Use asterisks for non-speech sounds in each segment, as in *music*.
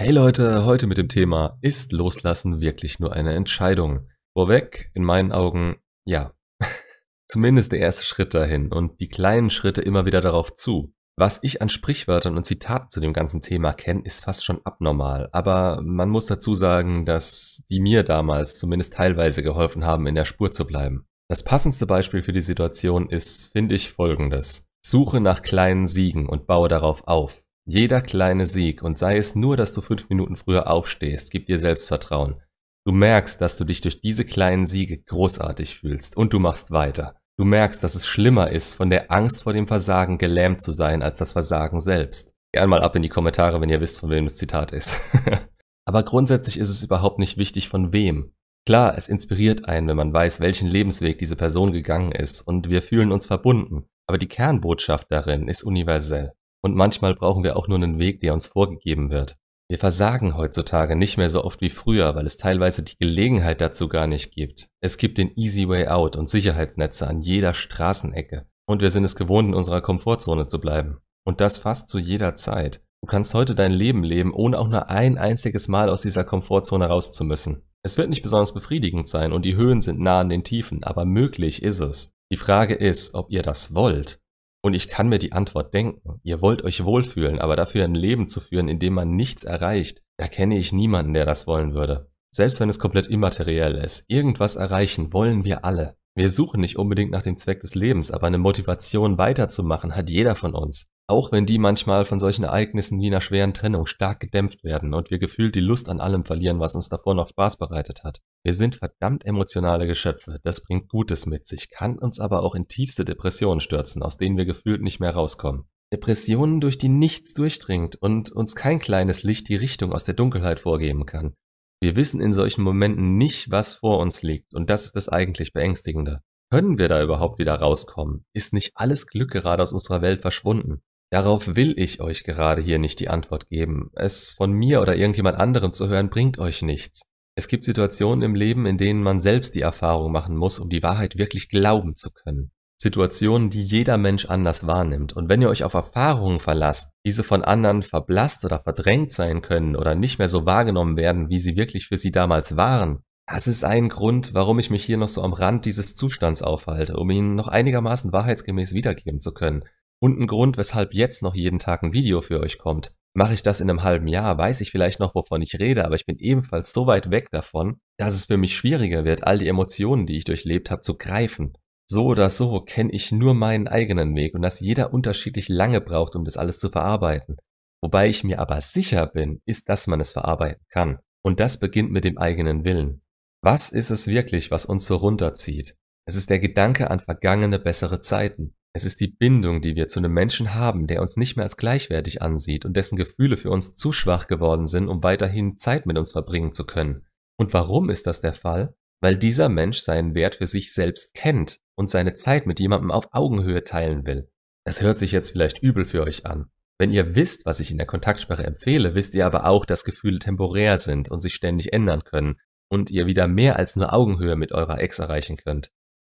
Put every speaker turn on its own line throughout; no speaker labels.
Hey Leute, heute mit dem Thema, ist Loslassen wirklich nur eine Entscheidung? Vorweg, in meinen Augen, ja. *laughs* Zumindest der erste Schritt dahin und die kleinen Schritte immer wieder darauf zu. Was ich an Sprichwörtern und Zitaten zu dem ganzen Thema kenne, ist fast schon abnormal. Aber man muss dazu sagen, dass die mir damals zumindest teilweise geholfen haben, in der Spur zu bleiben. Das passendste Beispiel für die Situation ist, finde ich, folgendes. Suche nach kleinen Siegen und baue darauf auf. Jeder kleine Sieg, und sei es nur, dass du fünf Minuten früher aufstehst, gibt dir Selbstvertrauen. Du merkst, dass du dich durch diese kleinen Siege großartig fühlst und du machst weiter. Du merkst, dass es schlimmer ist, von der Angst vor dem Versagen gelähmt zu sein, als das Versagen selbst. Gern mal ab in die Kommentare, wenn ihr wisst, von wem das Zitat ist. *laughs* Aber grundsätzlich ist es überhaupt nicht wichtig, von wem. Klar, es inspiriert einen, wenn man weiß, welchen Lebensweg diese Person gegangen ist und wir fühlen uns verbunden. Aber die Kernbotschaft darin ist universell. Und manchmal brauchen wir auch nur einen Weg, der uns vorgegeben wird. Wir versagen heutzutage nicht mehr so oft wie früher, weil es teilweise die Gelegenheit dazu gar nicht gibt. Es gibt den Easy Way Out und Sicherheitsnetze an jeder Straßenecke. Und wir sind es gewohnt, in unserer Komfortzone zu bleiben. Und das fast zu jeder Zeit. Du kannst heute dein Leben leben, ohne auch nur ein einziges Mal aus dieser Komfortzone raus zu müssen. Es wird nicht besonders befriedigend sein und die Höhen sind nah an den Tiefen, aber möglich ist es. Die Frage ist, ob ihr das wollt und ich kann mir die Antwort denken. Ihr wollt euch wohlfühlen, aber dafür ein Leben zu führen, in dem man nichts erreicht, da kenne ich niemanden, der das wollen würde. Selbst wenn es komplett immateriell ist, irgendwas erreichen wollen wir alle. Wir suchen nicht unbedingt nach dem Zweck des Lebens, aber eine Motivation weiterzumachen hat jeder von uns. Auch wenn die manchmal von solchen Ereignissen wie einer schweren Trennung stark gedämpft werden und wir gefühlt die Lust an allem verlieren, was uns davor noch Spaß bereitet hat. Wir sind verdammt emotionale Geschöpfe, das bringt Gutes mit sich, kann uns aber auch in tiefste Depressionen stürzen, aus denen wir gefühlt nicht mehr rauskommen. Depressionen, durch die nichts durchdringt und uns kein kleines Licht die Richtung aus der Dunkelheit vorgeben kann. Wir wissen in solchen Momenten nicht, was vor uns liegt, und das ist das eigentlich Beängstigende. Können wir da überhaupt wieder rauskommen? Ist nicht alles Glück gerade aus unserer Welt verschwunden? Darauf will ich euch gerade hier nicht die Antwort geben. Es von mir oder irgendjemand anderem zu hören, bringt euch nichts. Es gibt Situationen im Leben, in denen man selbst die Erfahrung machen muss, um die Wahrheit wirklich glauben zu können. Situationen, die jeder Mensch anders wahrnimmt. Und wenn ihr euch auf Erfahrungen verlasst, diese von anderen verblasst oder verdrängt sein können oder nicht mehr so wahrgenommen werden, wie sie wirklich für sie damals waren, das ist ein Grund, warum ich mich hier noch so am Rand dieses Zustands aufhalte, um ihn noch einigermaßen wahrheitsgemäß wiedergeben zu können. Und ein Grund, weshalb jetzt noch jeden Tag ein Video für euch kommt. Mache ich das in einem halben Jahr, weiß ich vielleicht noch, wovon ich rede, aber ich bin ebenfalls so weit weg davon, dass es für mich schwieriger wird, all die Emotionen, die ich durchlebt habe, zu greifen. So oder so kenne ich nur meinen eigenen Weg und dass jeder unterschiedlich lange braucht, um das alles zu verarbeiten. Wobei ich mir aber sicher bin, ist, dass man es verarbeiten kann. Und das beginnt mit dem eigenen Willen. Was ist es wirklich, was uns so runterzieht? Es ist der Gedanke an vergangene bessere Zeiten. Es ist die Bindung, die wir zu einem Menschen haben, der uns nicht mehr als gleichwertig ansieht und dessen Gefühle für uns zu schwach geworden sind, um weiterhin Zeit mit uns verbringen zu können. Und warum ist das der Fall? Weil dieser Mensch seinen Wert für sich selbst kennt und seine Zeit mit jemandem auf Augenhöhe teilen will. Das hört sich jetzt vielleicht übel für euch an. Wenn ihr wisst, was ich in der Kontaktsperre empfehle, wisst ihr aber auch, dass Gefühle temporär sind und sich ständig ändern können und ihr wieder mehr als nur Augenhöhe mit eurer Ex erreichen könnt.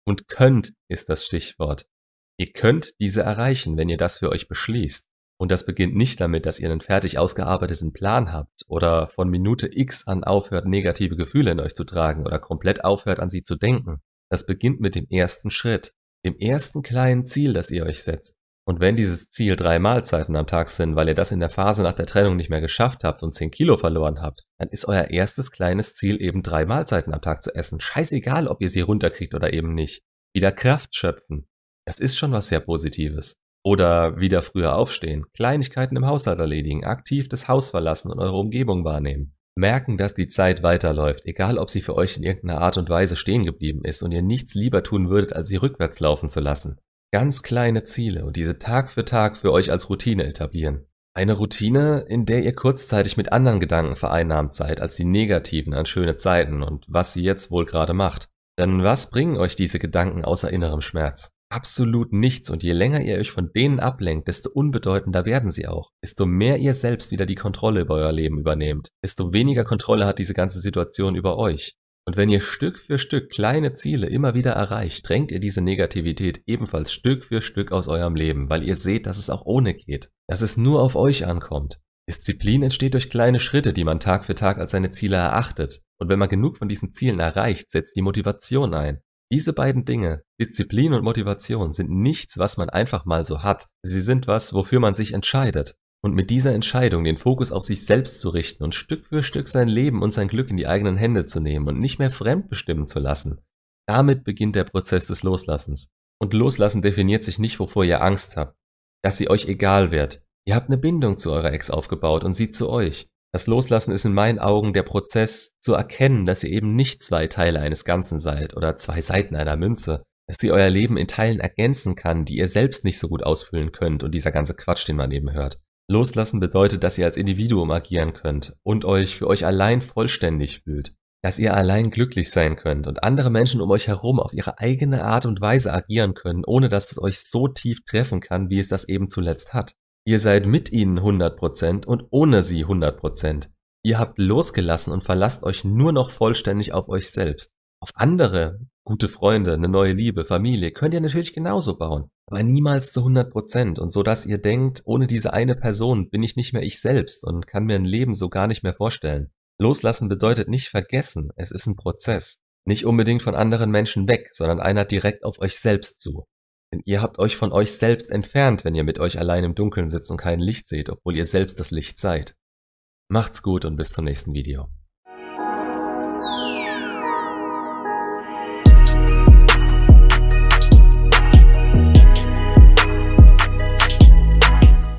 Und könnt ist das Stichwort. Ihr könnt diese erreichen, wenn ihr das für euch beschließt. Und das beginnt nicht damit, dass ihr einen fertig ausgearbeiteten Plan habt oder von Minute X an aufhört, negative Gefühle in euch zu tragen oder komplett aufhört, an sie zu denken. Das beginnt mit dem ersten Schritt, dem ersten kleinen Ziel, das ihr euch setzt. Und wenn dieses Ziel drei Mahlzeiten am Tag sind, weil ihr das in der Phase nach der Trennung nicht mehr geschafft habt und zehn Kilo verloren habt, dann ist euer erstes kleines Ziel eben drei Mahlzeiten am Tag zu essen. Scheißegal, ob ihr sie runterkriegt oder eben nicht. Wieder Kraft schöpfen, das ist schon was sehr Positives. Oder wieder früher aufstehen, Kleinigkeiten im Haushalt erledigen, aktiv das Haus verlassen und eure Umgebung wahrnehmen. Merken, dass die Zeit weiterläuft, egal ob sie für euch in irgendeiner Art und Weise stehen geblieben ist und ihr nichts lieber tun würdet, als sie rückwärts laufen zu lassen. Ganz kleine Ziele und diese Tag für Tag für euch als Routine etablieren. Eine Routine, in der ihr kurzzeitig mit anderen Gedanken vereinnahmt seid als die negativen an schöne Zeiten und was sie jetzt wohl gerade macht. Denn was bringen euch diese Gedanken außer innerem Schmerz? Absolut nichts und je länger ihr euch von denen ablenkt, desto unbedeutender werden sie auch. Desto mehr ihr selbst wieder die Kontrolle über euer Leben übernehmt, desto weniger Kontrolle hat diese ganze Situation über euch. Und wenn ihr Stück für Stück kleine Ziele immer wieder erreicht, drängt ihr diese Negativität ebenfalls Stück für Stück aus eurem Leben, weil ihr seht, dass es auch ohne geht, dass es nur auf euch ankommt. Disziplin entsteht durch kleine Schritte, die man Tag für Tag als seine Ziele erachtet. Und wenn man genug von diesen Zielen erreicht, setzt die Motivation ein. Diese beiden Dinge, Disziplin und Motivation, sind nichts, was man einfach mal so hat. Sie sind was, wofür man sich entscheidet. Und mit dieser Entscheidung den Fokus auf sich selbst zu richten und Stück für Stück sein Leben und sein Glück in die eigenen Hände zu nehmen und nicht mehr fremdbestimmen zu lassen, damit beginnt der Prozess des Loslassens. Und Loslassen definiert sich nicht, wovor ihr Angst habt, dass sie euch egal wird, Ihr habt eine Bindung zu eurer Ex aufgebaut und sie zu euch. Das Loslassen ist in meinen Augen der Prozess zu erkennen, dass ihr eben nicht zwei Teile eines Ganzen seid oder zwei Seiten einer Münze, dass sie euer Leben in Teilen ergänzen kann, die ihr selbst nicht so gut ausfüllen könnt und dieser ganze Quatsch, den man eben hört. Loslassen bedeutet, dass ihr als Individuum agieren könnt und euch für euch allein vollständig fühlt, dass ihr allein glücklich sein könnt und andere Menschen um euch herum auf ihre eigene Art und Weise agieren können, ohne dass es euch so tief treffen kann, wie es das eben zuletzt hat. Ihr seid mit ihnen 100% und ohne sie 100%. Ihr habt losgelassen und verlasst euch nur noch vollständig auf euch selbst. Auf andere, gute Freunde, eine neue Liebe, Familie könnt ihr natürlich genauso bauen, aber niemals zu 100% und so dass ihr denkt, ohne diese eine Person bin ich nicht mehr ich selbst und kann mir ein Leben so gar nicht mehr vorstellen. Loslassen bedeutet nicht vergessen, es ist ein Prozess. Nicht unbedingt von anderen Menschen weg, sondern einer direkt auf euch selbst zu. Denn ihr habt euch von euch selbst entfernt, wenn ihr mit euch allein im Dunkeln sitzt und kein Licht seht, obwohl ihr selbst das Licht seid. Macht's gut und bis zum nächsten Video.